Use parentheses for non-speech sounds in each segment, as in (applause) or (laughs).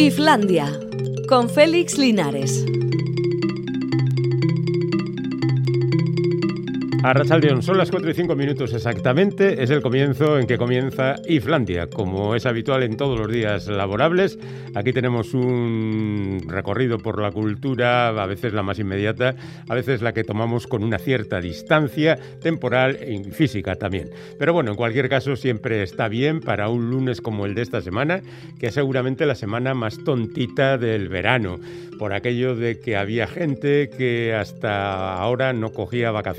Islandia, con Félix Linares. A Rachaldeón, son las 4 y 5 minutos exactamente, es el comienzo en que comienza Iflandia. Como es habitual en todos los días laborables, aquí tenemos un recorrido por la cultura, a veces la más inmediata, a veces la que tomamos con una cierta distancia temporal y física también. Pero bueno, en cualquier caso siempre está bien para un lunes como el de esta semana, que es seguramente la semana más tontita del verano, por aquello de que había gente que hasta ahora no cogía vacaciones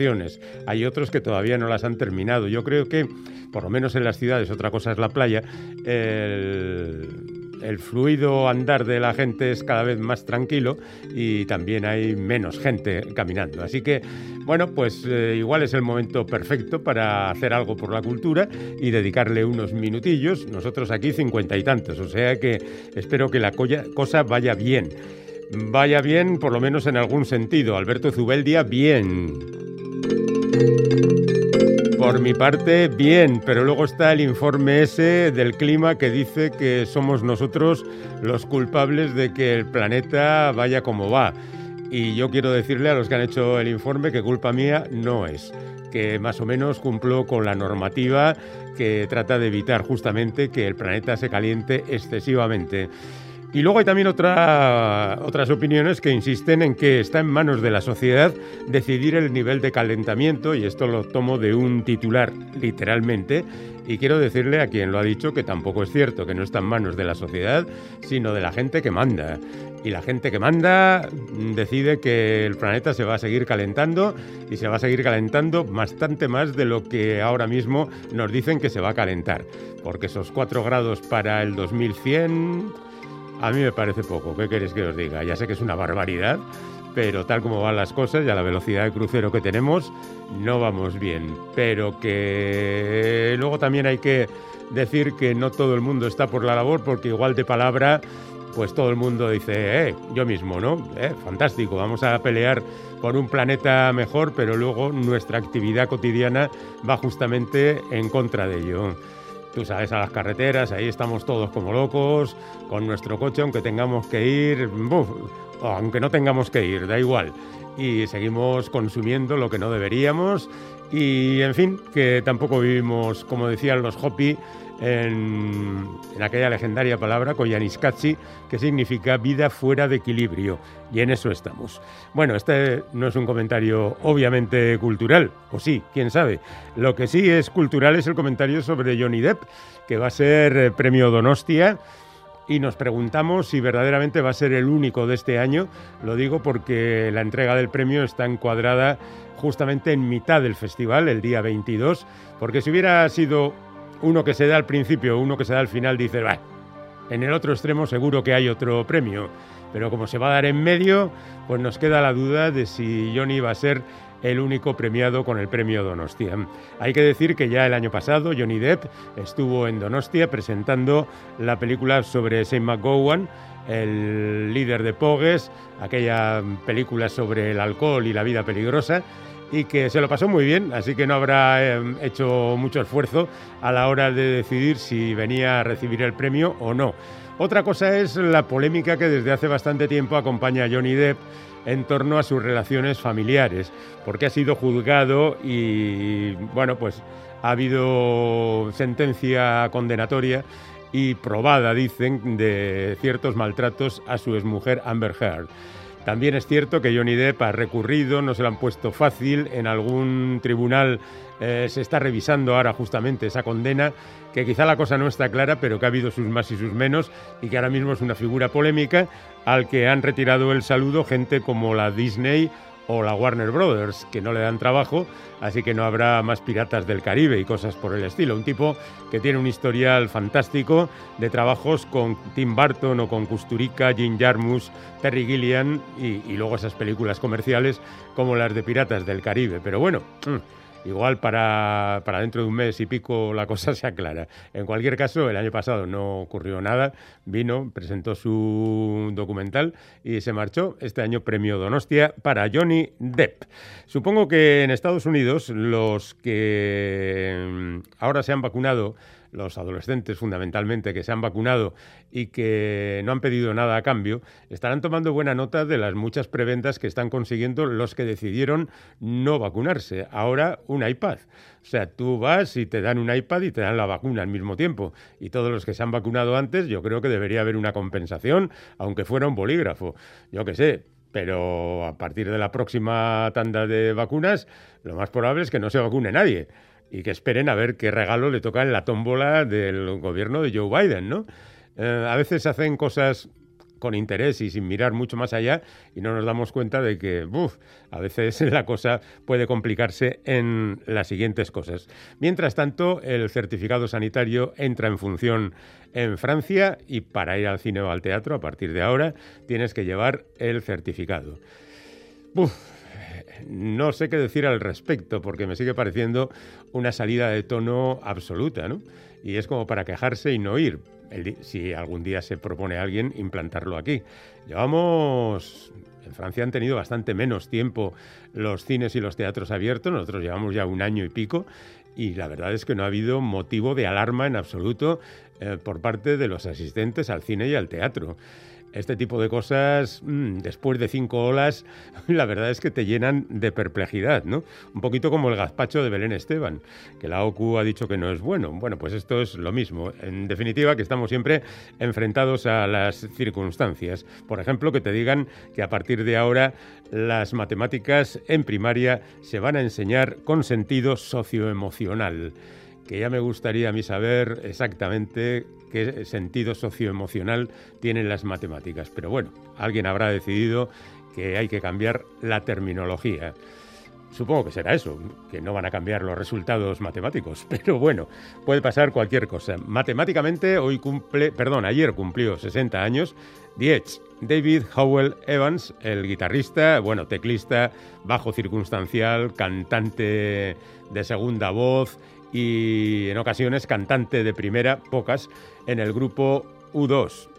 hay otros que todavía no las han terminado. Yo creo que, por lo menos en las ciudades, otra cosa es la playa, el, fluido andar de la gente es cada vez más tranquilo y también hay menos gente caminando. Así que, bueno, pues eh, igual es el momento perfecto para hacer algo por la cultura y dedicarle unos minutillos. Nosotros aquí cincuenta y tantos, o sea que espero que la cosa vaya bien. Vaya bien, por lo menos en algún sentido. Alberto Zubeldia, bien. Por mi parte, bien, pero luego está el informe ese del clima que dice que somos nosotros los culpables de que el planeta vaya como va. Y yo quiero decirle a los que han hecho el informe que culpa mía no es, que más o menos cumplo con la normativa que trata de evitar justamente que el planeta se caliente excesivamente. Y luego hay también otras opiniones que insisten en que está en manos de la sociedad decidir el nivel de calentamiento, y esto lo tomo de un titular literalmente, y quiero decirle a quien lo ha dicho que tampoco es cierto, que no está en manos de la sociedad, sino de la gente que manda. Y la gente que manda decide que el planeta se va a seguir calentando y se va a seguir calentando bastante más de lo que ahora mismo nos dicen que se va a calentar. Porque esos 4 grados para el 2100 a mí me parece poco, ¿qué queréis que os diga? Ya sé que es una barbaridad, pero tal como van las cosas y a la velocidad de crucero que tenemos, no vamos bien. Pero que luego también hay que decir que no todo el mundo está por la labor, porque igual de palabra, pues todo el mundo dice, eh, yo mismo, ¿no? Eh, fantástico, vamos a pelear por un planeta mejor, pero luego nuestra actividad cotidiana va justamente en contra de ello. Tú sabes, a las carreteras, ahí estamos todos como locos, con nuestro coche, aunque tengamos que ir, aunque no tengamos que ir, da igual. Y seguimos consumiendo lo que no deberíamos. Y en fin, que tampoco vivimos, como decían los Hopi, en, aquella legendaria palabra, Koyaanisqatsi, que significa vida fuera de equilibrio. Y en eso estamos. Bueno, este no es un comentario obviamente cultural, o sí, quién sabe. Lo que sí es cultural es el comentario sobre Johnny Depp, que va a ser eh, premio Donostia. Y nos preguntamos si verdaderamente va a ser el único de este año. Lo digo porque la entrega del premio está encuadrada justamente en mitad del festival, el día 22, porque si hubiera sido uno que se da al principio, uno que se da al final, dice, va, en el otro extremo seguro que hay otro premio. Pero como se va a dar en medio, pues nos queda la duda de si Johnny va a ser el único premiado con el premio Donostia. Hay que decir que ya el año pasado Johnny Depp estuvo en Donostia presentando la película sobre Saint McGowan, el líder de Pogues, aquella película sobre el alcohol y la vida peligrosa, y que se lo pasó muy bien, así que no habrá em, hecho mucho esfuerzo a la hora de decidir si venía a recibir el premio o no. Otra cosa es la polémica que desde hace bastante tiempo acompaña a Johnny Depp en torno a sus relaciones familiares, porque ha sido juzgado y, bueno, pues ha habido sentencia condenatoria y probada, dicen, de ciertos maltratos a su exmujer Amber Heard. También es cierto que Johnny Depp ha recurrido, no se lo han puesto fácil, en algún tribunal eh, se está revisando ahora justamente esa condena, que quizá la cosa no está clara, pero que ha habido sus más y sus menos, y que ahora mismo es una figura polémica al que han retirado el saludo gente como la Disney o la Warner Brothers, que no le dan trabajo, así que no habrá más piratas del Caribe y cosas por el estilo. Un tipo que tiene un historial fantástico de trabajos con Tim Burton o con Kusturica, Jim Jarmus, Terry Gilliam y, y luego esas películas comerciales como las de Piratas del Caribe. Pero bueno. Mm, igual para, dentro de un mes y pico la cosa (laughs) se aclara. En cualquier caso, el año pasado no ocurrió nada, vino, presentó su documental y se marchó. Este año premio Donostia para Johnny Depp. Supongo que en Estados Unidos los que mm, ahora se han vacunado los adolescentes fundamentalmente que se han vacunado y que no han pedido nada a cambio, estarán tomando buena nota de las muchas preventas que están consiguiendo los que decidieron no vacunarse. Ahora un iPad. O sea, tú vas y te dan un iPad y te dan la vacuna al mismo tiempo. Y todos los que se han vacunado antes, yo creo que debería haber una compensación, aunque fuera un bolígrafo. Yo qué sé, pero a partir de la próxima tanda de vacunas, lo más probable es que no se vacune nadie y que esperen a ver qué regalo le toca en la tómbola del gobierno de Joe Biden, ¿no? Eh, a veces hacen cosas con interés y sin mirar mucho más allá y no nos damos cuenta de que a veces (laughs) la cosa puede complicarse en las siguientes cosas. Mientras tanto, el certificado sanitario entra en función en Francia y para ir al cine o al teatro a partir de ahora tienes que llevar el certificado. No sé qué decir al respecto porque me sigue pareciendo una salida de tono absoluta, ¿no? Y es como para quejarse y no ir si algún día se propone alguien implantarlo aquí. Llevamos en Francia han tenido bastante menos tiempo los cines y los teatros abiertos, nosotros llevamos ya un año y pico y la verdad es que no ha habido motivo de alarma en absoluto eh, por parte de los asistentes al cine y al teatro este tipo de cosas, mm, después de cinco olas, (laughs) la verdad es que te llenan de perplejidad, ¿no? Un poquito como el gazpacho de Belén Esteban, que la OCU ha dicho que no es bueno. Bueno, pues esto es lo mismo. En definitiva, que estamos siempre enfrentados a las circunstancias. Por ejemplo, que te digan que a partir de ahora las matemáticas en primaria se van a enseñar con sentido socioemocional que ya me gustaría a mí saber exactamente qué sentido socioemocional tienen las matemáticas. Pero bueno, alguien habrá decidido que hay que cambiar la terminología. Supongo que será eso, que no van a cambiar los resultados matemáticos, (laughs) pero bueno, puede pasar cualquier cosa. Matemáticamente hoy cumple, perdón, ayer cumplió 60 años Diez, David Howell Evans, el guitarrista, bueno, teclista, bajo circunstancial, cantante de segunda voz y en ocasiones cantante de primera, pocas, en el grupo U2.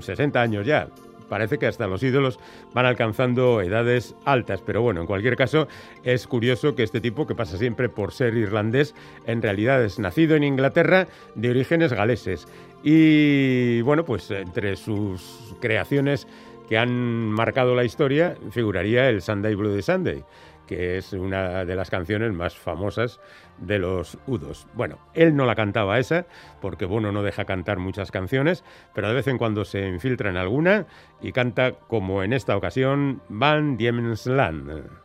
60 mm, años ya. Parece que hasta los ídolos van alcanzando edades altas, pero bueno, en cualquier caso es curioso que este tipo, que pasa siempre por ser irlandés, en realidad es nacido en Inglaterra de orígenes galeses. Y bueno, pues entre sus creaciones que han marcado la historia figuraría el Sunday Blue de Sunday que es una de las canciones más famosas de los Udos. Bueno, él no la cantaba esa, porque Bono no deja cantar muchas canciones, pero de vez en cuando se infiltra en alguna y canta, como en esta ocasión, Van Diemen's Land.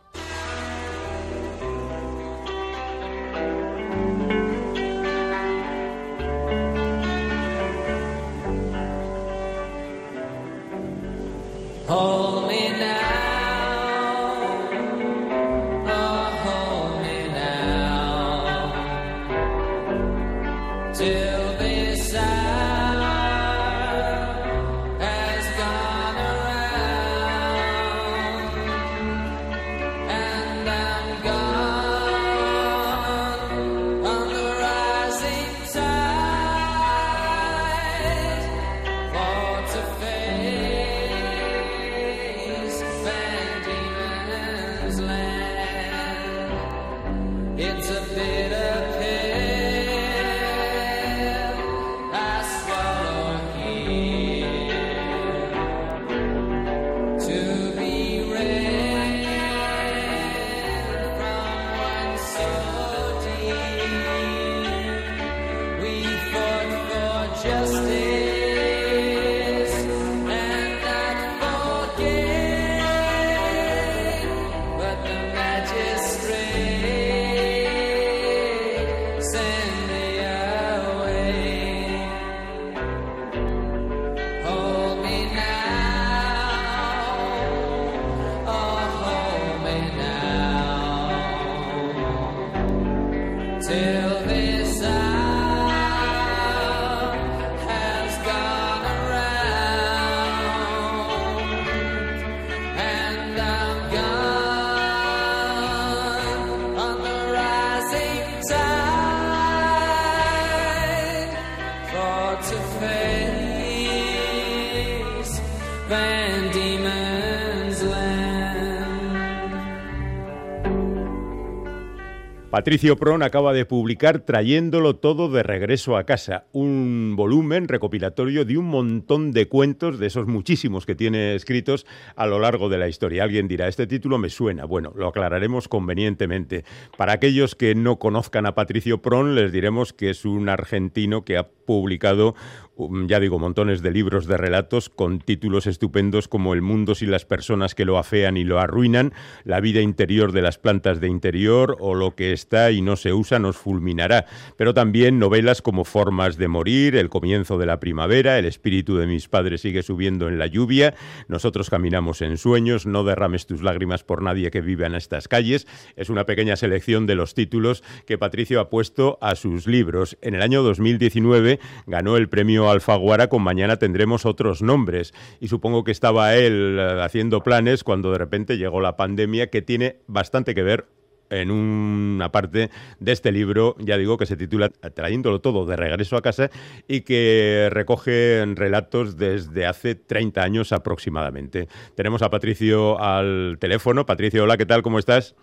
Patricio Pron acaba de publicar Trayéndolo todo de regreso a casa, un volumen recopilatorio de un montón de cuentos, de esos muchísimos que tiene escritos a lo largo de la historia. Alguien dirá, este título me suena. Bueno, lo aclararemos convenientemente. Para aquellos que no conozcan a Patricio Pron, les diremos que es un argentino que ha publicado Um, ya digo, montones de libros de relatos con títulos estupendos como El mundo sin las personas que lo afean y lo arruinan, La vida interior de las plantas de interior o Lo que está y no se usa nos fulminará, pero también novelas como Formas de morir, El comienzo de la primavera, El espíritu de mis padres sigue subiendo en la lluvia, Nosotros caminamos en sueños, No derrames tus lágrimas por nadie que viva en estas calles. Es una pequeña selección de los títulos que Patricio ha puesto a sus libros. En el año 2019 ganó el premio Alfaguara, con mañana tendremos otros nombres. Y supongo que estaba él eh, haciendo planes cuando de repente llegó la pandemia, que tiene bastante que ver en una parte de este libro, ya digo, que se titula Trayéndolo todo de regreso a casa y que recoge relatos desde hace 30 años aproximadamente. Tenemos a Patricio al teléfono. Patricio, hola, ¿qué tal? ¿Cómo estás?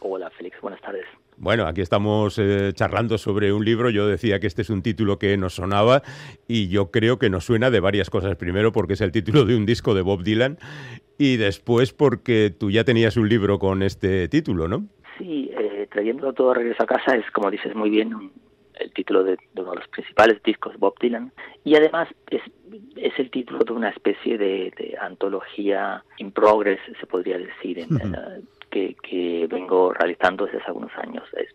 Hola, tardes. Bueno, aquí estamos eh, charlando sobre un libro. Yo decía que este es un título que nos sonaba y yo creo que nos suena de varias cosas. Primero porque es el título de un disco de Bob Dylan y después porque tú ya tenías un libro con este título, ¿no? Sí, eh, trayéndolo todo a regreso a casa es, como dices muy bien, el título de, uno de los principales discos de Bob Dylan y además es, es el título de una especie de, antología in progress, se podría decir, en, que, vengo realizando desde hace algunos años. Es,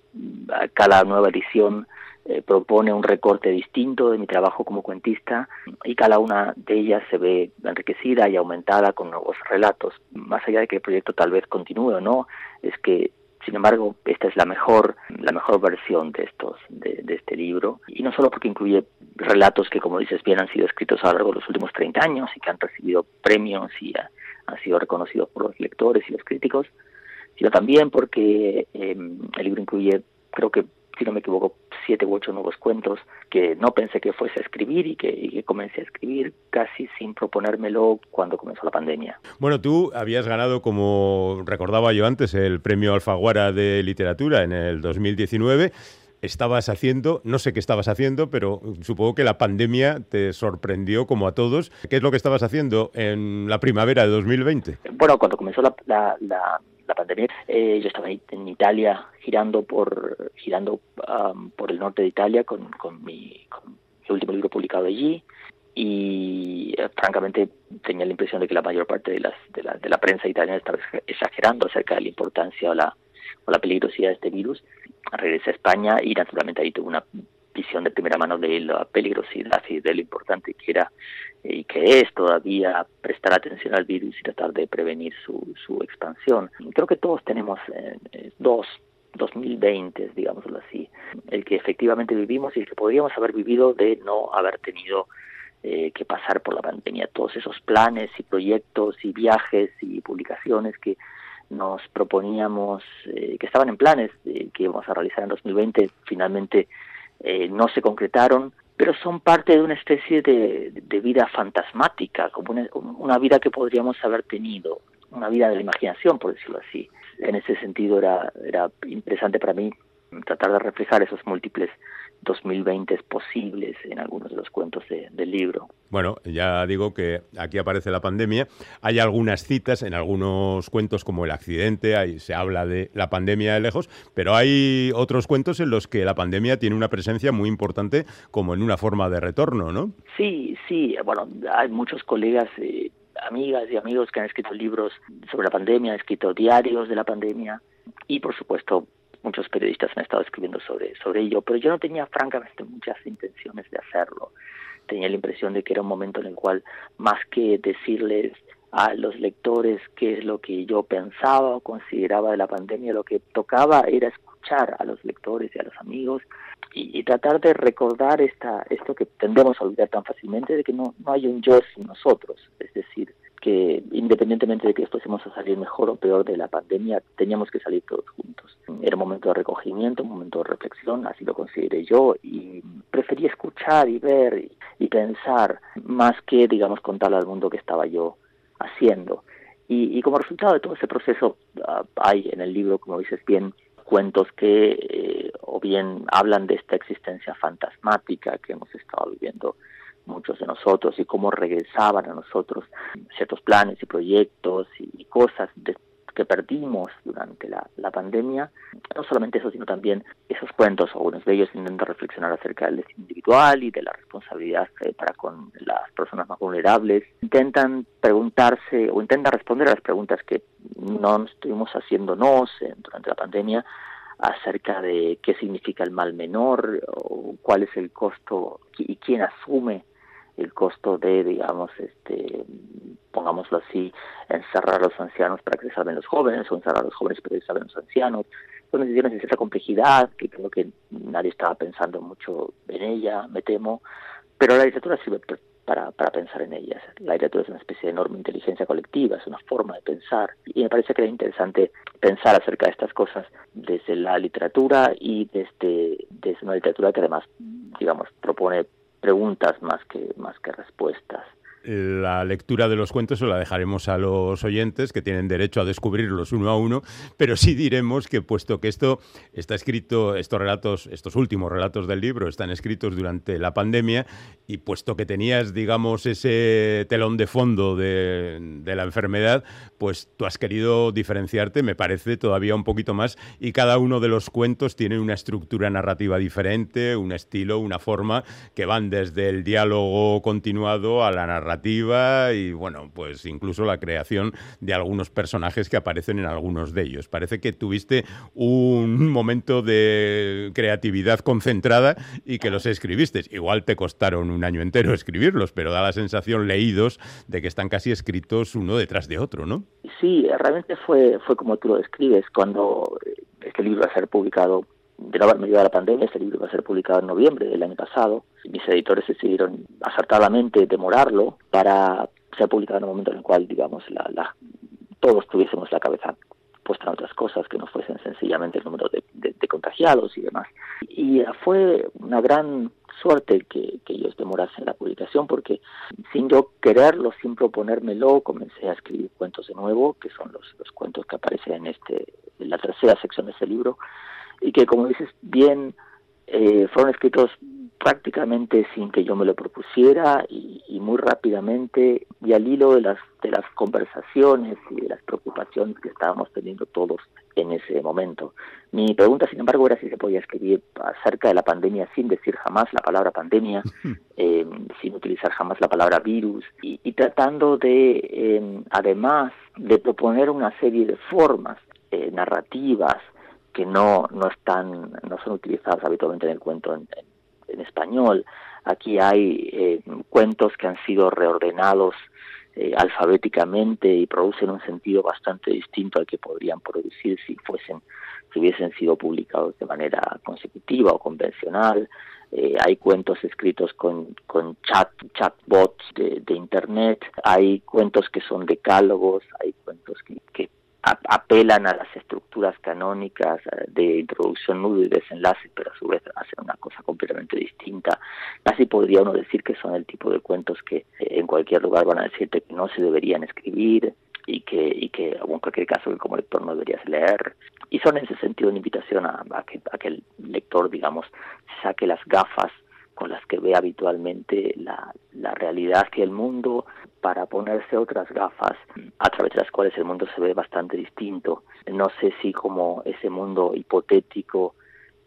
cada nueva edición eh, propone un recorte distinto de mi trabajo como cuentista y cada una de ellas se ve enriquecida y aumentada con nuevos relatos. Más allá de que el proyecto tal vez continúe o no, es que sin embargo, esta es la mejor, la mejor versión de estos, de, este libro, y no solo porque incluye relatos que, como dices bien, han sido escritos a lo largo de los últimos 30 años y que han recibido premios y han sido reconocidos por los lectores y los críticos, sino también porque em, el libro incluye, creo que, si no me equivoco, siete u ocho nuevos cuentos que no pensé que fuese a escribir y que, comencé a escribir casi sin proponérmelo cuando comenzó la pandemia. Bueno, tú habías ganado, como recordaba yo antes, el premio Alfaguara de Literatura en el 2019 estabas haciendo, no sé qué estabas haciendo, pero supongo que la pandemia te sorprendió como a todos. ¿Qué es lo que estabas haciendo en la primavera de 2020? Bueno, cuando comenzó la, la la pandemia. Eh, yo estaba en Italia girando por girando por el norte de Italia con, con, mi, último libro publicado allí y eh, francamente tenía la impresión de que la mayor parte de, las, de, la, de la prensa italiana estaba exagerando acerca de la importancia o la, o la peligrosidad de este virus. Regresé a España y naturalmente ahí tuve una visión de primera mano de la peligrosidad y de lo importante que era y que es todavía prestar atención al virus y tratar de prevenir su, su expansión. Creo que todos tenemos eh, eh, dos 2020, digámoslo así, el que efectivamente vivimos y el que podríamos haber vivido de no haber tenido eh, que pasar por la pandemia. Todos esos planes y proyectos y viajes y publicaciones que nos proponíamos, que estaban en planes que íbamos a realizar en 2020, finalmente no se concretaron pero son parte de una especie de, vida fantasmática, como una, vida que podríamos haber tenido, una vida de la imaginación, por decirlo así. En ese sentido era, era interesante para mí tratar de reflejar esos múltiples 2020 posibles en algunos de los cuentos del libro. Bueno, ya digo que aquí aparece la pandemia. Hay algunas citas en algunos cuentos como El accidente, ahí se habla de la pandemia de lejos, pero hay otros cuentos en los que la pandemia tiene una presencia muy importante como en una forma de retorno, ¿no? Sí, sí, bueno, hay muchos colegas... Amigas y amigos que han escrito libros sobre la pandemia, han escrito diarios de la pandemia y por supuesto muchos periodistas han estado escribiendo sobre, sobre ello, pero yo no tenía francamente muchas intenciones de hacerlo. Tenía la impresión de que era un momento en el cual, más que decirles a los lectores qué es lo que yo pensaba o consideraba de la pandemia, lo que tocaba era escuchar a los lectores y a los amigos y, tratar de recordar esta, esto que tendemos a olvidar tan fácilmente, de que no, no hay un yo sin nosotros, es decir, que independientemente de que fuésemos a salir mejor o peor de la pandemia, teníamos que salir todos juntos. Era un momento de recogimiento, un momento de reflexión, así lo consideré yo, y preferí escuchar y ver y, pensar más que, digamos, contarle al mundo que estaba yo haciendo. Y, como resultado de todo ese proceso, ah, hay en el libro, como dices bien, cuentos que eh, o bien hablan de esta existencia fantasmática que hemos estado viviendo muchos de nosotros y cómo regresaban a nosotros ciertos planes y proyectos y cosas de, que perdimos durante la, pandemia. No solamente eso, sino también esos cuentos, algunos de ellos intentan reflexionar acerca del destino individual y de la responsabilidad eh, para con las personas más vulnerables. Intentan preguntarse o intentan responder a las preguntas que no estuvimos haciéndonos eh, durante la pandemia acerca de qué significa el mal menor o cuál es el costo y quién asume el costo de, digamos, este, pongámoslo así, encerrar a los ancianos para que se salven los jóvenes o encerrar a los jóvenes para que se salven los ancianos. Son decisiones de cierta complejidad que creo que nadie estaba pensando mucho en ella, me temo, pero la literatura sirve para, para pensar en ellas. La literatura es una especie de enorme inteligencia colectiva, es una forma de pensar y me parece que era interesante pensar acerca de estas cosas desde la literatura y desde, desde una literatura que además, digamos, propone preguntas más que, más que respuestas la lectura de los cuentos se la dejaremos a los oyentes que tienen derecho a descubrirlos uno a uno, pero sí diremos que puesto que esto está escrito, estos relatos, estos últimos relatos del libro están escritos durante la pandemia y puesto que tenías, digamos, ese telón de fondo de, de la enfermedad, pues tú has querido diferenciarte, me parece, todavía un poquito más y cada uno de los cuentos tiene una estructura narrativa diferente, un estilo, una forma que van desde el diálogo continuado a la narrativa y bueno, pues incluso la creación de algunos personajes que aparecen en algunos de ellos. Parece que tuviste un momento de creatividad concentrada y que los escribiste. Igual te costaron un año entero escribirlos, pero da la sensación leídos de que están casi escritos uno detrás de otro, ¿no? Sí, realmente fue, fue como tú lo describes, cuando este libro va a ser publicado de haberme ayudado la pandemia, este libro va a ser publicado en noviembre del año pasado. Mis editores decidieron acertadamente demorarlo para ser publicado en un momento en el cual, digamos, la, todos tuviésemos la cabeza puesta en otras cosas que no fuesen sencillamente el número de, contagiados y demás. Y fue una gran suerte que, ellos demorasen la publicación porque sin yo quererlo, sin proponérmelo, comencé a escribir cuentos de nuevo, que son los, los cuentos que aparecen en, este, en la tercera sección de este libro, y que, como dices bien, eh, fueron escritos prácticamente sin que yo me lo propusiera y, muy rápidamente y al hilo de las de las conversaciones y de las preocupaciones que estábamos teniendo todos en ese momento. Mi pregunta, sin embargo, era si se podía escribir acerca de la pandemia sin decir jamás la palabra pandemia, eh, sin utilizar jamás la palabra virus y, tratando de, eh, además, de proponer una serie de formas narrativas que no, no están, no son utilizados habitualmente en el cuento en, español. Aquí hay eh, cuentos que han sido reordenados eh, alfabéticamente y producen un sentido bastante distinto al que podrían producir si fuesen, si hubiesen sido publicados de manera consecutiva o convencional. Eh, hay cuentos escritos con, con chat, chatbots de, de internet, hay cuentos que son decálogos, hay cuentos que, que apelan a las estructuras canónicas eh, de introducción, nudo y desenlace, pero a su vez hacen una cosa completamente distinta. Casi podría uno decir que son el tipo de cuentos que eh, en cualquier lugar van a decirte que no se deberían escribir y que, y que en cualquier caso que como lector no deberías leer. Y son en ese sentido una invitación a, que, a que el lector, digamos, saque las gafas con las que ve habitualmente la, la realidad y el mundo para ponerse otras gafas a través de las cuales el mundo se ve bastante distinto. No sé si como ese mundo hipotético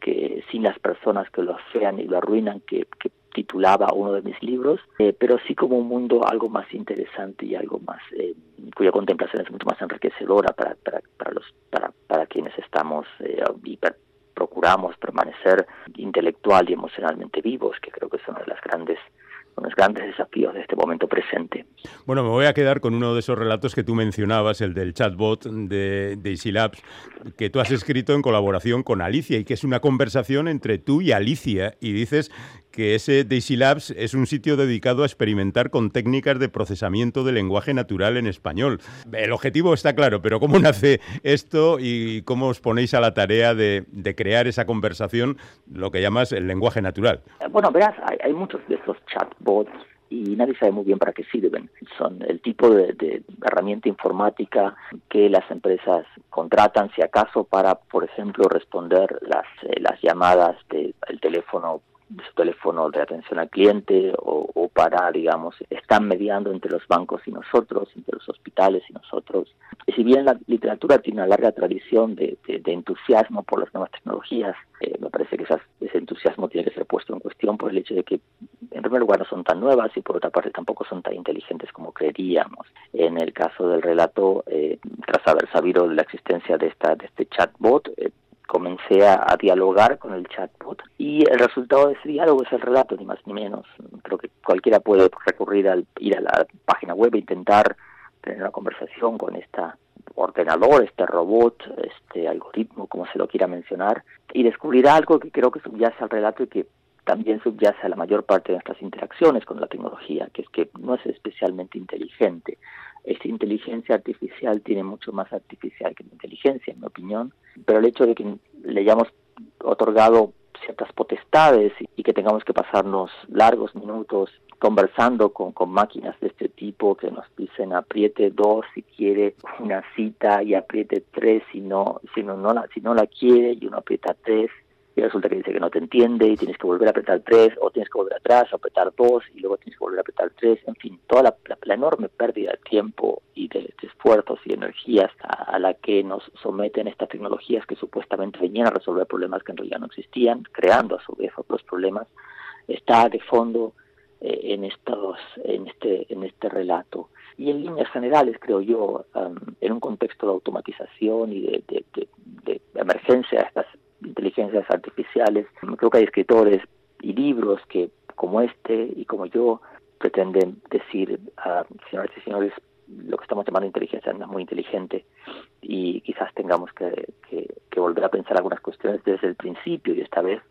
que sin las personas que lo afean y lo arruinan, que, titulaba uno de mis libros, eh, pero sí como un mundo algo más interesante y algo más eh, cuya contemplación es mucho más enriquecedora para, para, para los para, para quienes estamos eh, procuramos permanecer intelectual y emocionalmente vivos, que creo que son una de las grandes los grandes desafíos de este momento presente. Bueno, me voy a quedar con uno de esos relatos que tú mencionabas, el del chatbot de, de Labs, que tú has escrito en colaboración con Alicia y que es una conversación entre tú y Alicia. Y dices que ese Daisy Labs es un sitio dedicado a experimentar con técnicas de procesamiento de lenguaje natural en español. El objetivo está claro, pero ¿cómo (laughs) nace esto y cómo os ponéis a la tarea de, crear esa conversación, lo que llamas el lenguaje natural? Bueno, verás, hay, muchos de esos chatbots y nadie sabe muy bien para qué sirven. Son el tipo de, herramienta informática que las empresas contratan, si acaso, para, por ejemplo, responder las, eh, las llamadas del teléfono su teléfono de atención al cliente o, para, digamos, están mediando entre los bancos y nosotros, entre los hospitales y nosotros. Y si bien la literatura tiene una larga tradición de, entusiasmo por las nuevas tecnologías, eh, me parece que ese entusiasmo tiene que ser puesto en cuestión por el hecho de que, en primer lugar, no son tan nuevas y por otra parte tampoco son tan inteligentes como creeríamos. En el caso del relato, eh, tras haber sabido la existencia de, esta, de este chatbot, eh, comencé a, dialogar con el chatbot y el resultado de ese diálogo es el relato, ni más ni menos. Creo que cualquiera puede recurrir al ir a la página web e intentar tener una conversación con este ordenador, este robot, este algoritmo, como se lo quiera mencionar, y descubrir algo que creo que subyace al relato y que también subyace a la mayor parte de nuestras interacciones con la tecnología, que es que no es especialmente inteligente, esta inteligencia artificial tiene mucho más artificial que la inteligencia, en mi opinión, pero el hecho de que le hayamos otorgado ciertas potestades y que tengamos que pasarnos largos minutos conversando con, con máquinas de este tipo que nos dicen apriete dos si quiere una cita y apriete tres si no, si no, no la, si no la quiere y uno aprieta tres y resulta que dice que no te entiende y tienes que volver a apretar 3 o tienes que volver atrás, apretar 2 y luego tienes que volver a apretar 3, en fin, toda la, enorme pérdida de tiempo y de, esfuerzos y energías a, la que nos someten estas tecnologías que supuestamente venían a resolver problemas que en realidad no existían, creando a su vez otros problemas, está de fondo eh, en estos en este en este relato. Y en líneas generales creo yo um, en un contexto de automatización y de emergencia de estas inteligencias artificiales. Creo que hay escritores y libros que, como este y como yo, pretenden decir a señores y señores lo que estamos llamando inteligencia no es muy inteligente y quizás tengamos que, que volver a pensar algunas cuestiones desde el principio y esta vez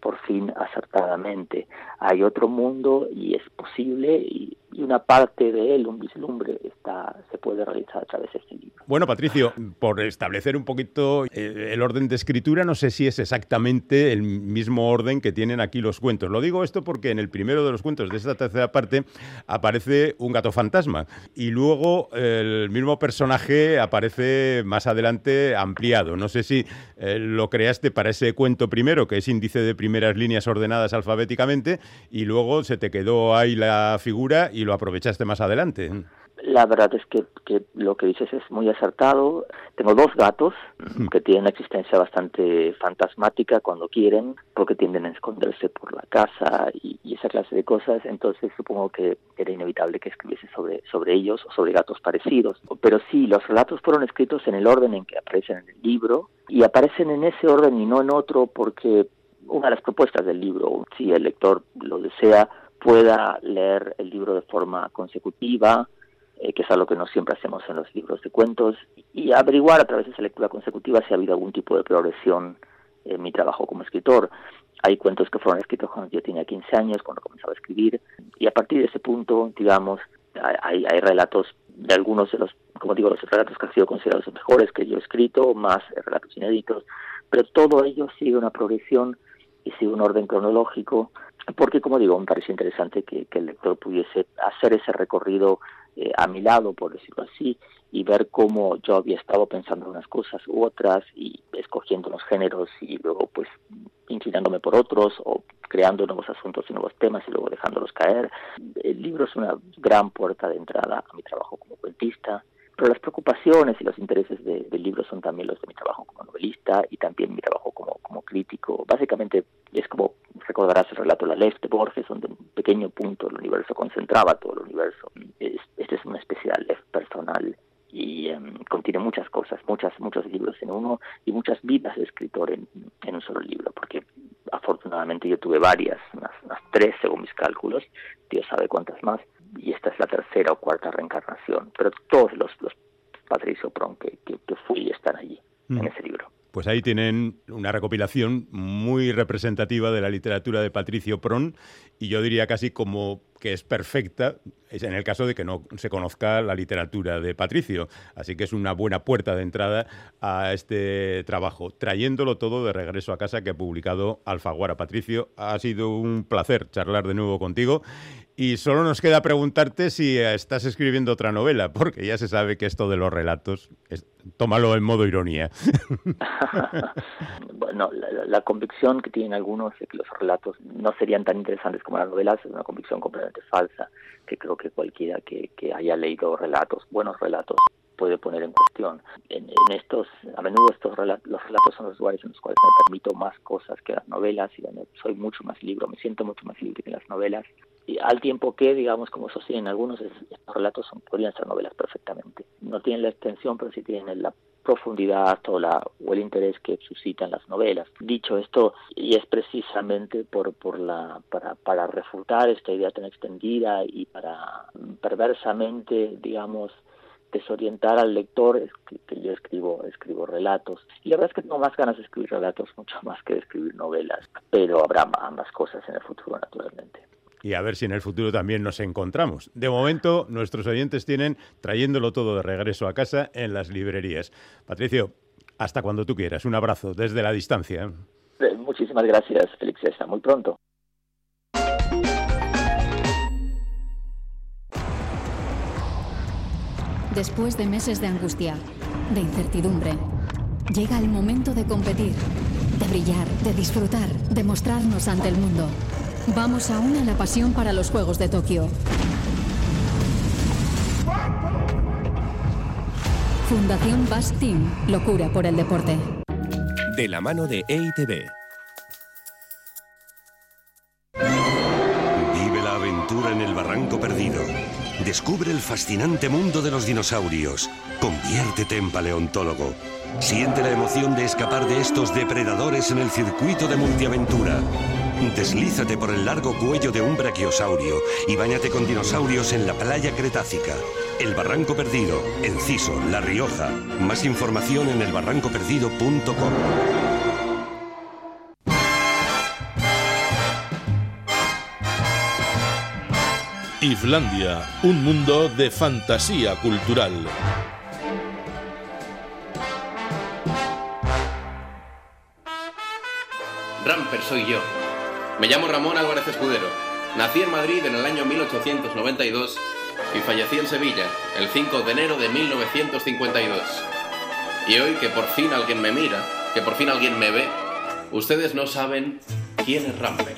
por fin acertadamente. Hay otro mundo y es posible y, una parte de él, un vislumbre, está, se puede realizar a través de este libro. Bueno, Patricio, por establecer un poquito eh, el orden de escritura, no sé si es exactamente el mismo orden que tienen aquí los cuentos. Lo digo esto porque en el primero de los cuentos de esta tercera parte aparece un gato fantasma y luego el mismo personaje aparece más adelante ampliado. No sé si eh, lo creaste para ese cuento primero, que es índice de primeras líneas ordenadas alfabéticamente, y luego se te quedó ahí la figura y lo aprovechaste más adelante. La verdad es que, lo que dices es muy acertado. Tengo dos gatos que tienen una existencia bastante fantasmática cuando quieren, porque tienden a esconderse por la casa y, esa clase de cosas. Entonces supongo que era inevitable que escribiese sobre, sobre ellos o sobre gatos parecidos. Pero sí, los relatos fueron escritos en el orden en que aparecen en el libro y aparecen en ese orden y no en otro porque una de las propuestas del libro, si el lector lo desea, pueda leer el libro de forma consecutiva, eh, que es algo que no siempre hacemos en los libros de cuentos, y averiguar a través de esa lectura consecutiva si ha habido algún tipo de progresión en mi trabajo como escritor. Hay cuentos que fueron escritos cuando yo tenía 15 años, cuando comenzaba a escribir, y a partir de ese punto, digamos, hay, hay relatos de algunos de los, como digo, los relatos que han sido considerados los mejores que yo he escrito, más relatos inéditos, pero todo ello sigue una progresión y sigue un orden cronológico, porque como digo, me parece interesante que, el lector pudiese hacer ese recorrido eh, a mi lado, por decirlo así, y ver cómo yo había estado pensando unas cosas u otras y escogiendo los géneros y luego pues inclinándome por otros o creando nuevos asuntos y nuevos temas y luego dejándolos caer. El libro es una gran puerta de entrada a mi trabajo como cuentista, pero las preocupaciones y los intereses del libro son también los de mi trabajo como novelista y también mi trabajo como, como crítico. Básicamente es como recordarás el relato de la Lef de Borges, donde un pequeño punto del universo concentraba todo el universo. este es una especie de Lef personal y em, contiene muchas cosas, muchas, muchos libros en uno y muchas vidas de escritor en, en un solo libro, porque afortunadamente yo tuve varias, unas, unas tres según mis cálculos, Dios sabe cuántas más, y esta es la tercera o cuarta reencarnación, pero todos los, los Patricio Pron que, que, fui están allí, en mm. ese libro. Pues ahí tienen una recopilación muy representativa de la literatura de Patricio Pron y yo diría casi como que es perfecta es en el caso de que no se conozca la literatura de Patricio. Así que es una buena puerta de entrada a este trabajo, trayéndolo todo de regreso a casa que ha publicado Alfaguara. Patricio, ha sido un placer charlar de nuevo contigo y solo nos queda preguntarte si estás escribiendo otra novela, porque ya se sabe que esto de los relatos, tómalo en modo ironía. (laughs) bueno, la, convicción que tienen algunos de que los relatos no serían tan interesantes como las novelas es una convicción completamente falsa, que creo que cualquiera que, haya leído relatos, buenos relatos, puede poner en cuestión. En, estos, a menudo estos relatos, los relatos son los lugares en los cuales me permito más cosas que las novelas y soy mucho más libre, me siento mucho más libre que en las novelas al tiempo que, digamos, como sostienen algunos, estos relatos son, podrían ser novelas perfectamente. No tienen la extensión, pero sí tienen la profundidad o, la, o el interés que suscitan las novelas. Dicho esto, y es precisamente por, por la, para, para refutar esta idea tan extendida y para perversamente, digamos, desorientar al lector que, yo escribo escribo relatos y la verdad es que tengo más ganas de escribir relatos mucho (laughs) más que de escribir novelas pero habrá ambas cosas en el futuro naturalmente y a ver si en el futuro también nos encontramos. De momento, nuestros oyentes tienen trayéndolo todo de regreso a casa en las librerías. Patricio, hasta cuando tú quieras. Un abrazo desde la distancia. Eh, muchísimas gracias, Félix. Hasta muy pronto. Después de meses de angustia, de incertidumbre, llega el momento de competir, de brillar, de disfrutar, de mostrarnos ante el mundo. Vamos aún a la pasión para los Juegos de Tokio. Fundación Bass Team, locura por el deporte. De la mano de EITB. Vive la aventura en el barranco perdido. Descubre el fascinante mundo de los dinosaurios. Conviértete en paleontólogo. Siente la emoción de escapar de estos depredadores en el circuito de multiaventura. Deslízate por el largo cuello de un brachiosaurio y bañate con dinosaurios en la playa Cretácica. El Barranco Perdido, Enciso, La Rioja. Más información en elbarrancoperdido.com. Islandia, un mundo de fantasía cultural. Ramper soy yo me llamo Ramón Álvarez Escudero. Nací en Madrid en el año 1892 y fallecí en Sevilla el 5 de enero de 1952. Y hoy que por fin alguien me mira, que por fin alguien me ve, ustedes no saben quién es Ramper.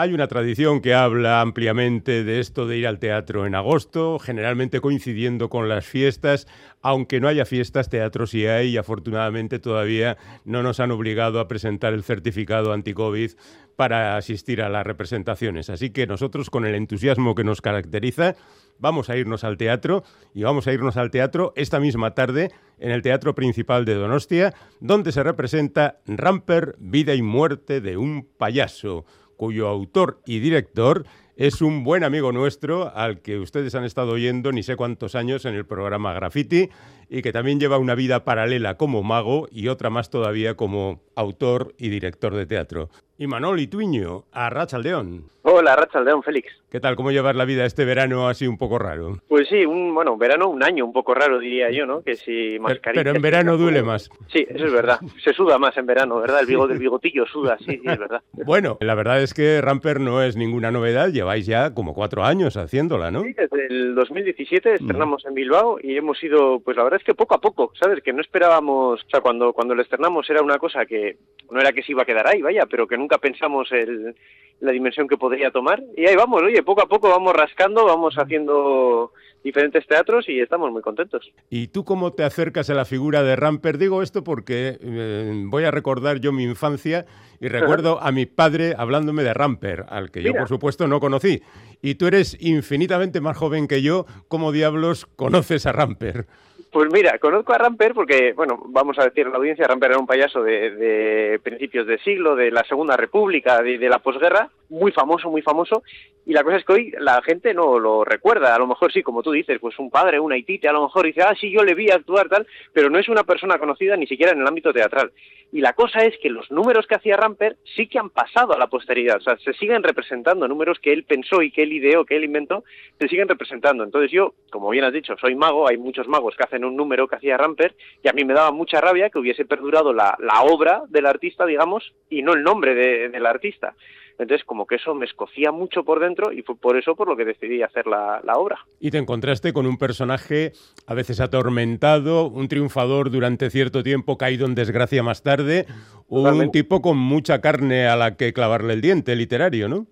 Hay una tradición que habla ampliamente de esto de ir al teatro en agosto, generalmente coincidiendo con las fiestas, aunque no haya fiestas, teatro sí hay y afortunadamente todavía no nos han obligado a presentar el certificado anti-COVID para asistir a las representaciones. Así que nosotros, con el entusiasmo que nos caracteriza, vamos a irnos al teatro y vamos a irnos al teatro esta misma tarde en el Teatro Principal de Donostia, donde se representa Ramper, Vida y Muerte de un payaso cuyo autor y director es un buen amigo nuestro al que ustedes han estado oyendo ni sé cuántos años en el programa Graffiti y que también lleva una vida paralela como mago y otra más todavía como autor y director de teatro. Y Manol Ituño, a Rachaldeón. Hola, Rachaldeón, Félix. ¿Qué tal? ¿Cómo llevar la vida este verano así un poco raro? Pues sí, un bueno, verano, un año un poco raro diría yo, ¿no? Que si mascarilla... Pero, en verano duele más. Sí, eso es verdad. Se suda más en verano, ¿verdad? El, bigote, del bigotillo suda, sí, sí, es verdad. (laughs) Bueno, la verdad es que Ramper no es ninguna novedad, lleváis ya como cuatro años haciéndola, ¿no? Sí, desde el 2017 estrenamos en Bilbao y hemos ido, pues la verdad es que poco a poco, ¿sabes? Que no esperábamos, o sea, cuando, cuando lo estrenamos era una cosa que no era que se iba a quedar ahí, vaya, pero que nunca pensamos el, la dimensión que podría tomar. Y ahí vamos, oye, poco a poco vamos rascando, vamos haciendo diferentes teatros y estamos muy contentos. ¿Y tú cómo te acercas a la figura de Ramper? Digo esto porque eh, voy a recordar yo mi infancia y recuerdo a mi padre hablándome de Ramper, al que yo por supuesto no conocí. Y tú eres infinitamente más joven que yo, ¿cómo diablos conoces a Ramper? Pues mira, conozco a Ramper porque, bueno, vamos a decir a la audiencia, Ramper era un payaso de, principios de siglo, de la Segunda República, de, la posguerra, muy famoso, muy famoso, y la cosa es que hoy la gente no lo recuerda, a lo mejor sí, como tú dices, pues un padre, una haitite, a lo mejor dice, ah, sí, yo le vi actuar tal, pero no es una persona conocida ni siquiera en el ámbito teatral. Y la cosa es que los números que hacía Ramper sí que han pasado a la posteridad, o sea, se siguen representando, números que él pensó y que él ideó, que él inventó, se siguen representando. Entonces yo, como bien has dicho, soy mago, hay muchos magos que hacen un número que hacía Ramper, y a mí me daba mucha rabia que hubiese perdurado la, la obra del artista, digamos, y no el nombre de, del artista. Entonces, como que eso me escocía mucho por dentro y fue por eso por lo que decidí hacer la, la, obra. Y te encontraste con un personaje a veces atormentado, un triunfador durante cierto tiempo, caído en desgracia más tarde, Totalmente. un tipo con mucha carne a la que clavarle el diente literario, ¿no?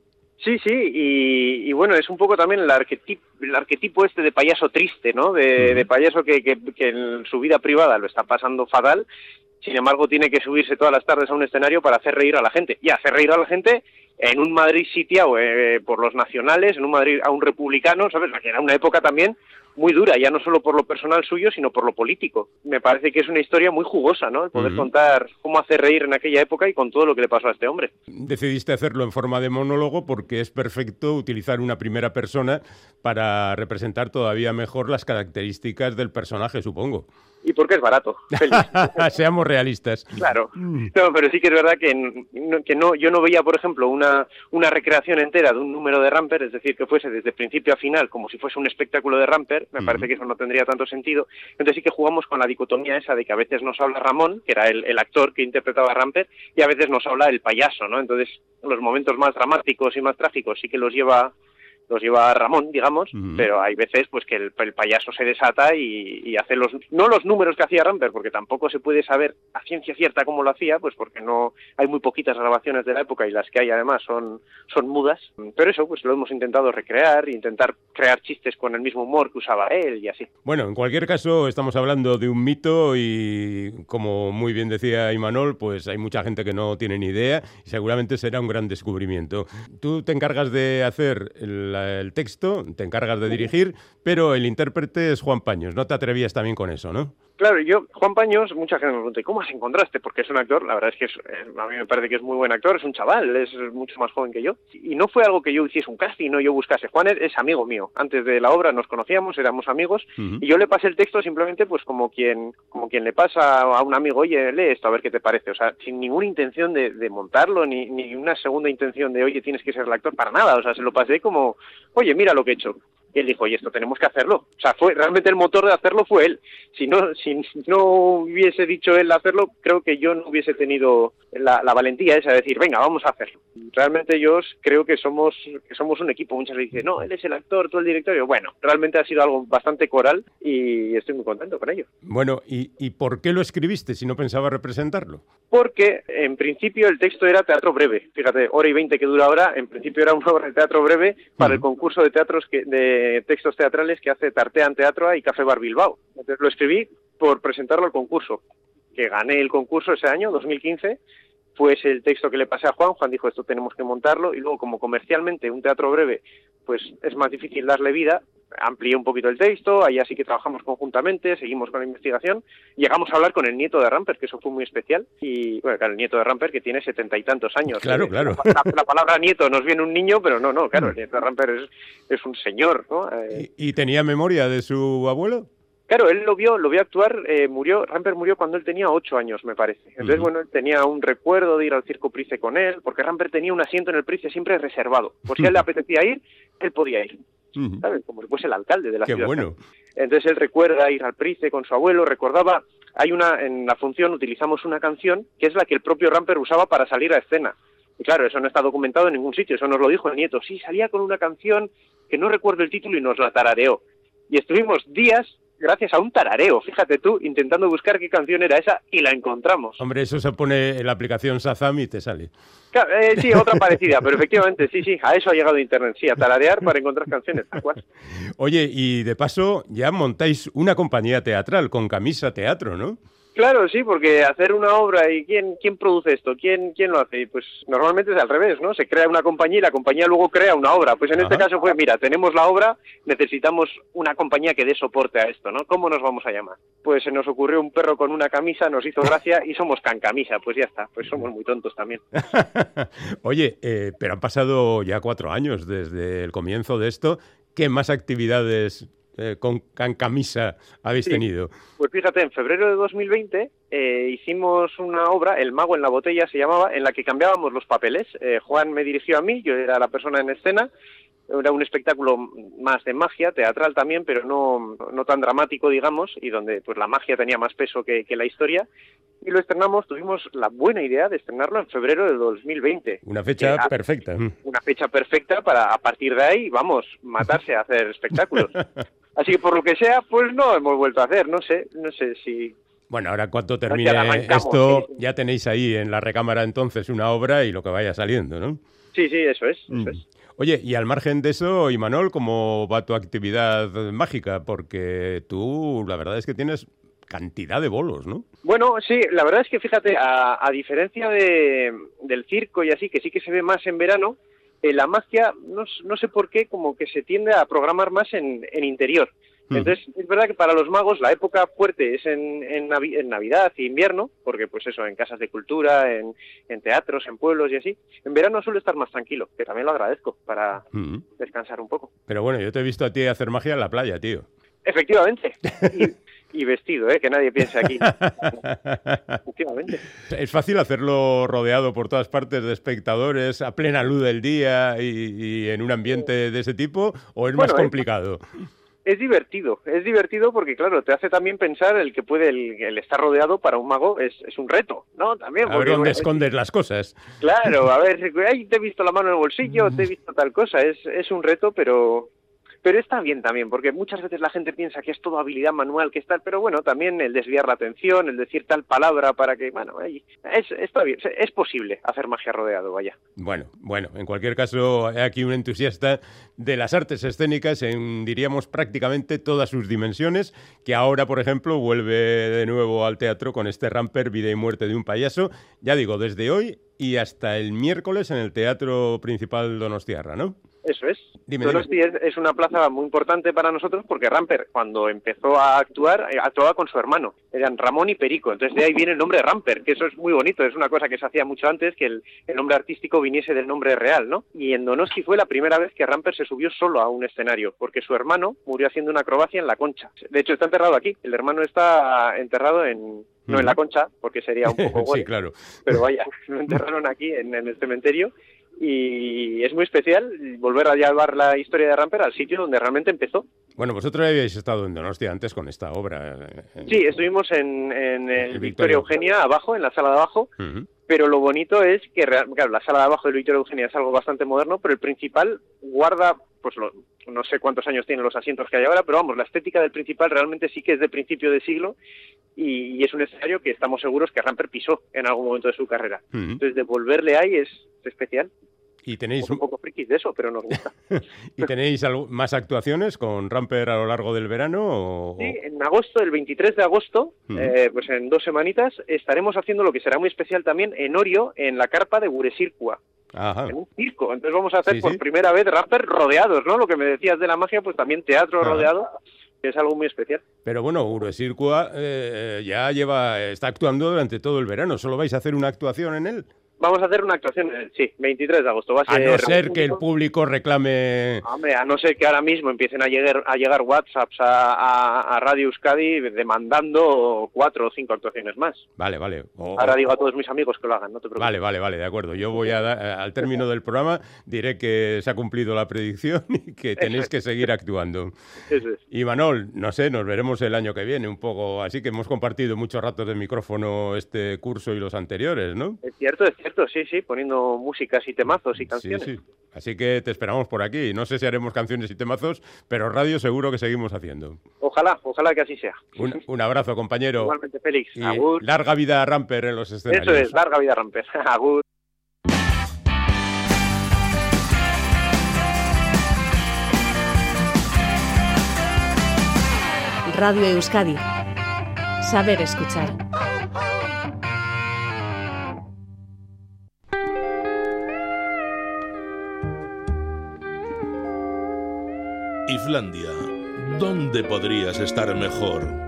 Sí, sí, y, y, bueno, es un poco también el arquetipo, el arquetipo este de payaso triste, ¿no? De, payaso que, que, que, en su vida privada lo está pasando fatal, sin embargo tiene que subirse todas las tardes a un escenario para hacer reír a la gente. Y hacer reír a la gente en un Madrid sitiado eh, por los nacionales, en un Madrid a un republicano, ¿sabes? Que era una época también muy dura, ya no solo por lo personal suyo, sino por lo político. Me parece que es una historia muy jugosa, ¿no? El poder uh -huh. contar cómo hacer reír en aquella época y con todo lo que le pasó a este hombre. Decidiste hacerlo en forma de monólogo porque es perfecto utilizar una primera persona para representar todavía mejor las características del personaje, supongo y porque es barato. (laughs) (laughs) Seamos realistas. Claro. No, pero sí que es verdad que, que no, yo no veía, por ejemplo, una, una recreación entera de un número de Ramper, es decir, que fuese desde principio a final como si fuese un espectáculo de Ramper, me uh -huh. parece que eso no tendría tanto sentido. Entonces sí que jugamos con la dicotomía esa de que a veces nos habla Ramón, que era el, el actor que interpretaba a Ramper, y a veces nos habla el payaso, ¿no? Entonces los momentos más dramáticos y más trágicos sí que los lleva los lleva Ramón, digamos, uh -huh. pero hay veces pues que el, el payaso se desata y, y, hace los no los números que hacía Ramper, porque tampoco se puede saber a ciencia cierta cómo lo hacía, pues porque no hay muy poquitas grabaciones de la época y las que hay además son son mudas, pero eso pues lo hemos intentado recrear, intentar crear chistes con el mismo humor que usaba él y así. Bueno, en cualquier caso estamos hablando de un mito y como muy bien decía Imanol, pues hay mucha gente que no tiene ni idea y seguramente será un gran descubrimiento. Tú te encargas de hacer la el texto, te encargas de dirigir, pero el intérprete es Juan Paños. No te atrevías también con eso, ¿no? Claro, yo, Juan Paños, mucha gente me pregunta, ¿cómo has encontraste? Porque es un actor, la verdad es que es, eh, a mí me parece que es muy buen actor, es un chaval, es mucho más joven que yo. Y no fue algo que yo hiciese un casting, no yo buscase. Juan es, es amigo mío. Antes de la obra nos conocíamos, éramos amigos, uh -huh. y yo le pasé el texto simplemente pues como quien, como quien le pasa a un amigo, oye, lee esto a ver qué te parece. O sea, sin ninguna intención de, de montarlo, ni, ni una segunda intención de, oye, tienes que ser el actor, para nada. O sea, se lo pasé como, oye, mira lo que he hecho. Y él dijo, oye, esto tenemos que hacerlo. O sea, fue realmente el motor de hacerlo fue él. Si no, si no hubiese dicho él hacerlo, creo que yo no hubiese tenido la, la valentía esa de decir, venga, vamos a hacerlo. Realmente yo creo que somos, que somos un equipo. Muchas veces dicen, no, él es el actor, tú el directorio. Bueno, realmente ha sido algo bastante coral y estoy muy contento con ello. Bueno, ¿y, y por qué lo escribiste si no pensaba representarlo? Porque en principio el texto era teatro breve. Fíjate, hora y veinte que dura ahora, en principio era una obra de teatro breve para uh -huh. el concurso de teatros que, de textos teatrales que hace Tartean Teatro y Café Bar Bilbao. Lo escribí por presentarlo al concurso, que gané el concurso ese año, 2015, pues el texto que le pasé a Juan, Juan dijo esto tenemos que montarlo y luego como comercialmente un teatro breve pues es más difícil darle vida, amplié un poquito el texto, ahí así que trabajamos conjuntamente, seguimos con la investigación, llegamos a hablar con el nieto de Ramper, que eso fue muy especial, y bueno, claro, el nieto de Ramper que tiene setenta y tantos años. Claro, eh, claro. La, la, palabra nieto nos viene un niño, pero no, no, claro, el nieto de Ramper es, es un señor, ¿no? Eh, ¿Y, ¿Y tenía memoria de su abuelo? Claro, él lo vio, lo vio actuar, eh, murió, Ramper murió cuando él tenía ocho años, me parece. Entonces, uh -huh. bueno, él tenía un recuerdo de ir al circo Price con él, porque Ramper tenía un asiento en el Price siempre reservado. Por si a él le (laughs) apetecía ir, él podía ir. Uh -huh. ¿Sabes? Como si fuese el alcalde de la Qué ciudad. bueno. Entonces él recuerda ir al Price con su abuelo, recordaba, hay una, en la función utilizamos una canción que es la que el propio Ramper usaba para salir a escena. Y claro, eso no está documentado en ningún sitio, eso nos lo dijo el nieto. Sí, salía con una canción que no recuerdo el título y nos la tarareó. Y estuvimos días gracias a un tarareo, fíjate tú, intentando buscar qué canción era esa y la encontramos. Hombre, eso se pone en la aplicación Sazam y te sale. Claro, eh, sí, otra (laughs) parecida, pero efectivamente, sí, sí, a eso ha llegado Internet, sí, a tararear para encontrar canciones, tal cual. Oye, y de paso ya montáis una compañía teatral con Camisa Teatro, ¿no? Claro, sí, porque hacer una obra y quién quién produce esto, quién quién lo hace, pues normalmente es al revés, ¿no? Se crea una compañía y la compañía luego crea una obra. Pues en este caso fue, mira, tenemos la obra, necesitamos una compañía que dé soporte a esto, ¿no? ¿Cómo nos vamos a llamar? Pues se nos ocurrió un perro con una camisa, nos hizo gracia y somos can camisa, pues ya está, pues somos muy tontos también. (laughs) Oye, eh, pero han pasado ya cuatro años desde el comienzo de esto. ¿Qué más actividades eh, con camisa habéis tenido? Pues fíjate, en febrero de 2020 eh, hicimos una obra, El mago en la botella se llamaba, en la que cambiábamos los papeles. Eh, Juan me dirigió a mí, yo era la persona en escena, era un espectáculo más de magia, teatral también, pero no, no tan dramático, digamos, y donde pues la magia tenía más peso que, que, la historia. Y lo estrenamos, tuvimos la buena idea de estrenarlo en febrero de 2020. Una fecha perfecta. Una fecha perfecta para, a partir de ahí, vamos, matarse a hacer espectáculos. (laughs) Así que por lo que sea, pues no hemos vuelto a hacer, no sé, no sé si... Bueno, ahora cuando termine esto, ya tenéis ahí en la recámara entonces una obra y lo que vaya saliendo, ¿no? Sí, sí, eso es, eso Mm. es. Oye, y al margen de eso, Imanol, ¿cómo va tu actividad mágica? Porque tú, la verdad es que tienes cantidad de bolos, ¿no? Bueno, sí, la verdad es que fíjate, a, a diferencia de, del circo y así, que sí que se ve más en verano, eh, la magia, no, no, sé por qué, como que se tiende a programar más en, en interior. Entonces, es verdad que para los magos la época fuerte es en, en, Navi en, Navidad e invierno, porque pues eso, en casas de cultura, en, en, teatros, en pueblos y así. En verano suele estar más tranquilo, que también lo agradezco para uh -huh. descansar un poco. Pero bueno, yo te he visto a ti hacer magia en la playa, tío. Efectivamente. Y, (laughs) y vestido, ¿eh? que nadie piense aquí. (laughs) Efectivamente. Es fácil hacerlo rodeado por todas partes de espectadores, a plena luz del día y, y en un ambiente de ese tipo, o es bueno, más complicado. Es, es divertido, es divertido porque, claro, te hace también pensar el que puede, el, el estar rodeado para un mago es, es, un reto, ¿no? También. A ver porque, dónde bueno, escondes las cosas. Claro, a ver, (laughs) ay, te he visto la mano en el bolsillo, te he (laughs) visto tal cosa, es, es un reto, pero, pero está bien también, porque muchas veces la gente piensa que es todo habilidad manual, que es tal, pero bueno, también el desviar la atención, el decir tal palabra para que, bueno, es, está bien, es posible hacer magia rodeado, vaya. Bueno, bueno, en cualquier caso, hay aquí un entusiasta de las artes escénicas en, diríamos, prácticamente todas sus dimensiones, que ahora, por ejemplo, vuelve de nuevo al teatro con este Ramper, Vida y Muerte de un payaso, ya digo, desde hoy y hasta el miércoles en el Teatro Principal Donostiarra, ¿no? Eso es. Dime, Donosti dime. Es, es, una plaza muy importante para nosotros porque Ramper, cuando empezó a actuar, eh, actuaba con su hermano. Eran Ramón y Perico. Entonces de ahí viene el nombre Ramper, que eso es muy bonito. Es una cosa que se hacía mucho antes, que el, el nombre artístico viniese del nombre real, ¿no? Y en Donosti fue la primera vez que Ramper se subió solo a un escenario, porque su hermano murió haciendo una acrobacia en la concha. De hecho, está enterrado aquí. El hermano está enterrado en, no en la concha, porque sería un poco (laughs) sí, claro. pero vaya, (laughs) lo enterraron aquí en, en, el cementerio y es muy especial volver a llevar la historia de Ramper al sitio donde realmente empezó. Bueno, vosotros habíais estado en Donostia antes con esta obra. En... Sí, estuvimos en, en el, el Victoria Eugenia abajo, en la sala de abajo, uh -huh. pero lo bonito es que, claro, la sala de abajo del Victoria Eugenia es algo bastante moderno, pero el principal guarda, pues lo, no sé cuántos años tienen los asientos que hay ahora, pero vamos, la estética del principal realmente sí que es de principio de siglo y, y es un escenario que estamos seguros que Ramper pisó en algún momento de su carrera. Uh -huh. Entonces, devolverle ahí es especial. Y tenéis un poco frikis de eso, pero nos gusta. (laughs) ¿Y tenéis más actuaciones con Ramper a lo largo del verano? O... Sí, en agosto, el 23 de agosto, uh -huh. eh, pues en dos semanitas, estaremos haciendo lo que será muy especial también en Orio, en la carpa de Buresircua. Ajá. En un circo. Entonces vamos a hacer sí, por sí. primera vez Ramper rodeados, ¿no? Lo que me decías de la magia, pues también teatro Ajá. rodeado que es algo muy especial. Pero bueno, Uruesircua eh, ya lleva, está actuando durante todo el verano. ¿Solo vais a hacer una actuación en él? Vamos a hacer una actuación, sí, 23 de agosto. Va a, a no ser que el público reclame... Hombre, a no ser que ahora mismo empiecen a llegar, a llegar WhatsApps a, a, a Radio Euskadi demandando cuatro o cinco actuaciones más. Vale, vale. Ahora digo a todos mis amigos que lo hagan, no te preocupes. Vale, vale, vale, de acuerdo. Yo voy a dar, al término del programa diré que se ha cumplido la predicción (laughs) y que tenéis que seguir actuando. Eso es. Y Manol, no sé, nos veremos el año que viene un poco. Así que hemos compartido muchos ratos de micrófono este curso y los anteriores, ¿no? Es cierto, es cierto sí, sí, poniendo músicas y temazos y canciones. Sí, sí. Así que te esperamos por aquí. No sé si haremos canciones y temazos, pero radio seguro que seguimos haciendo. Ojalá, ojalá que así sea. Un, un abrazo, compañero. Igualmente, Félix. Y Agur. larga vida a Ramper en los escenarios. Eso es, larga vida a Ramper. (laughs) Agur. Radio Euskadi. Saber escuchar. Islandia. ¿Dónde podrías estar mejor?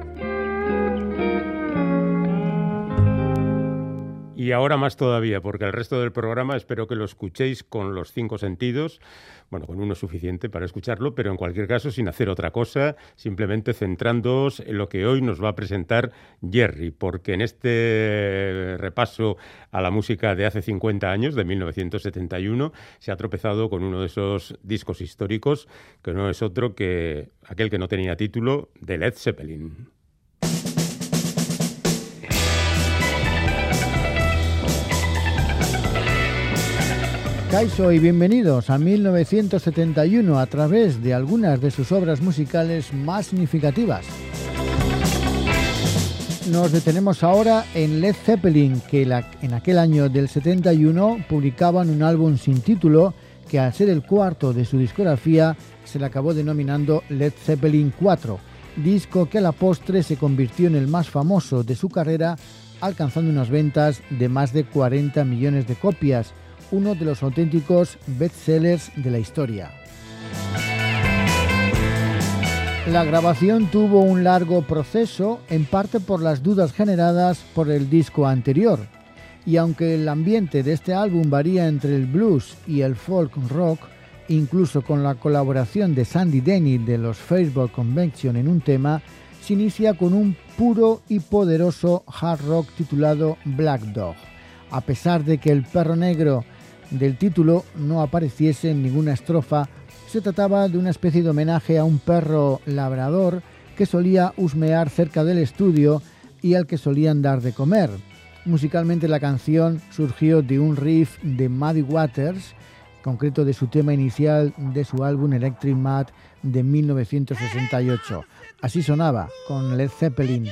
Y ahora más todavía, porque el resto del programa espero que lo escuchéis con los cinco sentidos. Bueno, con uno suficiente para escucharlo, pero en cualquier caso sin hacer otra cosa, simplemente centrándoos en lo que hoy nos va a presentar Jerry, porque en este repaso a la música de hace 50 años, de 1971, se ha tropezado con uno de esos discos históricos que no es otro que aquel que no tenía título de Led Zeppelin. Kaiso y bienvenidos a 1971 a través de algunas de sus obras musicales más significativas. Nos detenemos ahora en Led Zeppelin, que en aquel año del 71 publicaban un álbum sin título que al ser el cuarto de su discografía se le acabó denominando Led Zeppelin 4, disco que a la postre se convirtió en el más famoso de su carrera, alcanzando unas ventas de más de 40 millones de copias uno de los auténticos bestsellers de la historia. La grabación tuvo un largo proceso, en parte por las dudas generadas por el disco anterior, y aunque el ambiente de este álbum varía entre el blues y el folk rock, incluso con la colaboración de Sandy Denny de los Facebook Convention en un tema, se inicia con un puro y poderoso hard rock titulado Black Dog. A pesar de que el perro negro del título no apareciese en ninguna estrofa, se trataba de una especie de homenaje a un perro labrador que solía husmear cerca del estudio y al que solían dar de comer. Musicalmente la canción surgió de un riff de Muddy Waters, concreto de su tema inicial de su álbum Electric Mad de 1968. Así sonaba con Led Zeppelin.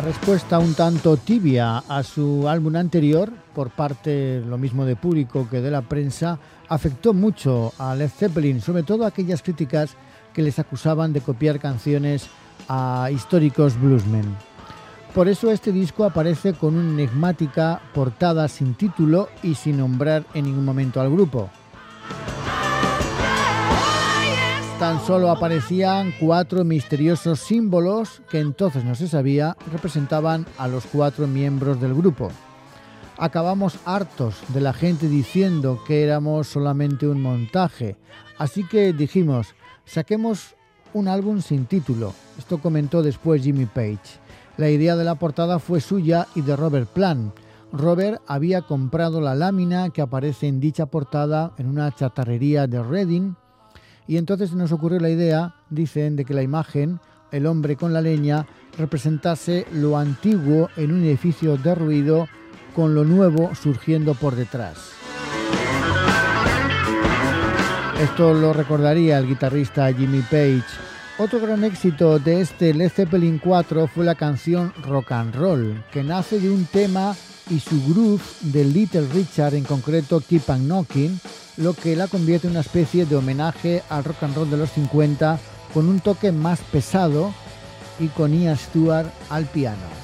Respuesta un tanto tibia a su álbum anterior por parte lo mismo de público que de la prensa afectó mucho a Led Zeppelin, sobre todo aquellas críticas que les acusaban de copiar canciones a históricos bluesmen. Por eso este disco aparece con una enigmática portada sin título y sin nombrar en ningún momento al grupo. Tan solo aparecían cuatro misteriosos símbolos que entonces no se sabía representaban a los cuatro miembros del grupo. Acabamos hartos de la gente diciendo que éramos solamente un montaje, así que dijimos, saquemos un álbum sin título. Esto comentó después Jimmy Page. La idea de la portada fue suya y de Robert Plant. Robert había comprado la lámina que aparece en dicha portada en una chatarrería de Reading y entonces nos ocurrió la idea, dicen, de que la imagen, el hombre con la leña, representase lo antiguo en un edificio derruido con lo nuevo surgiendo por detrás. Esto lo recordaría el guitarrista Jimmy Page. Otro gran éxito de este Led Zeppelin 4 fue la canción Rock and Roll, que nace de un tema y su groove de Little Richard, en concreto Keep on Knocking, lo que la convierte en una especie de homenaje al rock and roll de los 50 con un toque más pesado y con Ian Stewart al piano.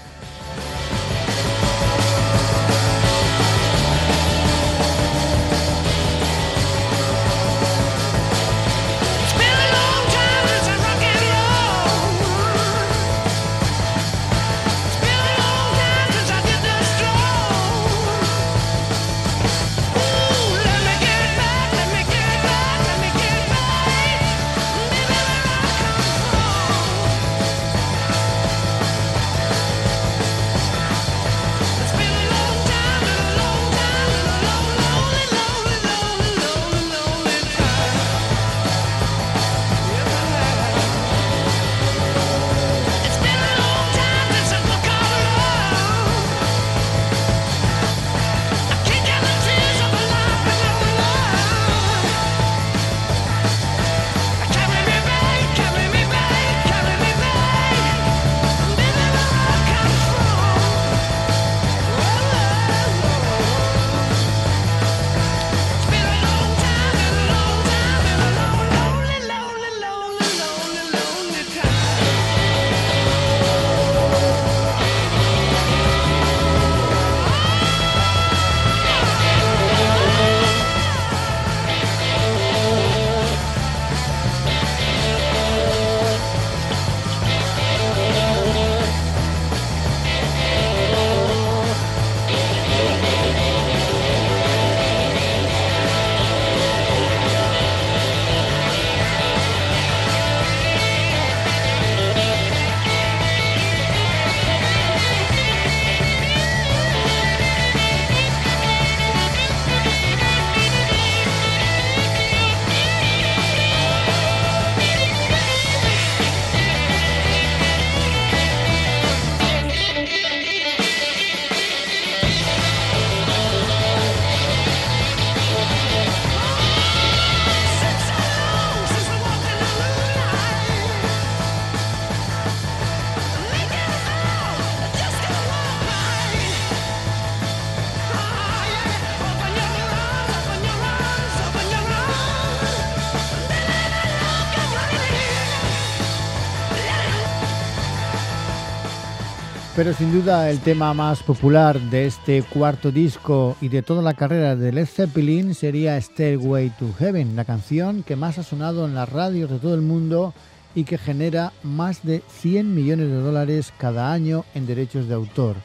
Pero sin duda el tema más popular de este cuarto disco y de toda la carrera de Led Zeppelin sería Stairway to Heaven, la canción que más ha sonado en las radios de todo el mundo y que genera más de 100 millones de dólares cada año en derechos de autor.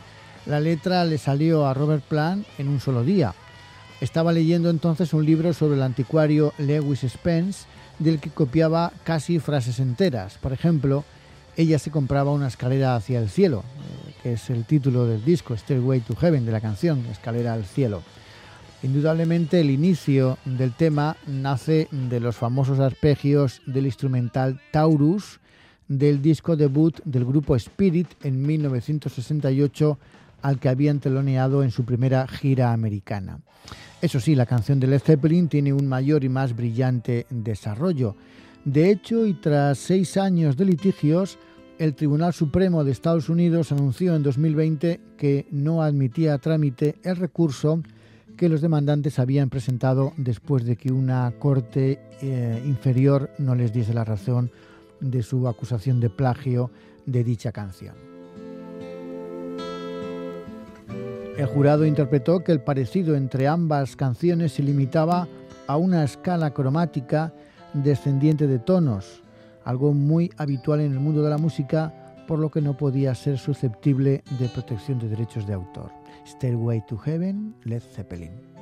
La letra le salió a Robert Plant en un solo día. Estaba leyendo entonces un libro sobre el anticuario Lewis Spence, del que copiaba casi frases enteras. Por ejemplo, ella se compraba una escalera hacia el cielo, es el título del disco, Stairway to Heaven, de la canción, Escalera al Cielo. Indudablemente el inicio del tema nace de los famosos arpegios del instrumental Taurus del disco debut del grupo Spirit en 1968 al que habían teloneado en su primera gira americana. Eso sí, la canción de Led Zeppelin tiene un mayor y más brillante desarrollo. De hecho, y tras seis años de litigios, el Tribunal Supremo de Estados Unidos anunció en 2020 que no admitía a trámite el recurso que los demandantes habían presentado después de que una corte eh, inferior no les diese la razón de su acusación de plagio de dicha canción. El jurado interpretó que el parecido entre ambas canciones se limitaba a una escala cromática descendiente de tonos, algo muy habitual en el mundo de la música, por lo que no podía ser susceptible de protección de derechos de autor. Stairway to Heaven, Led Zeppelin.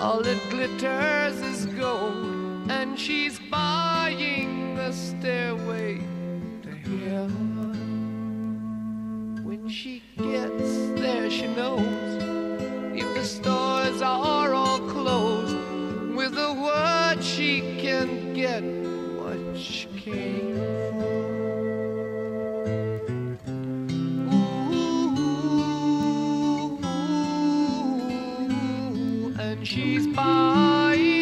All that glitters is gold, and she's buying a stairway to heaven. When she gets there, she knows if the stores are all closed, with a word she can get what she came for. And she's buying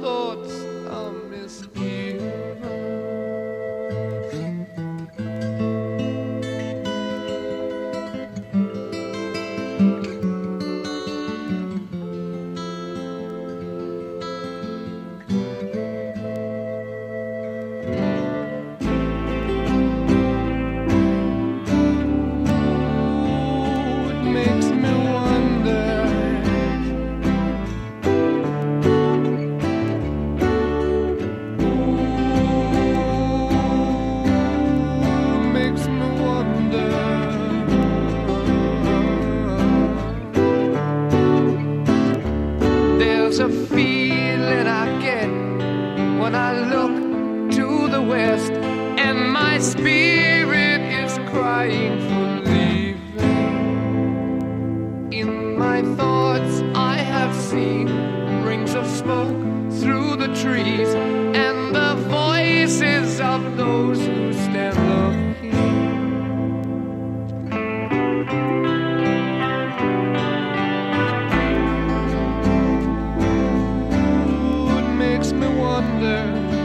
wonder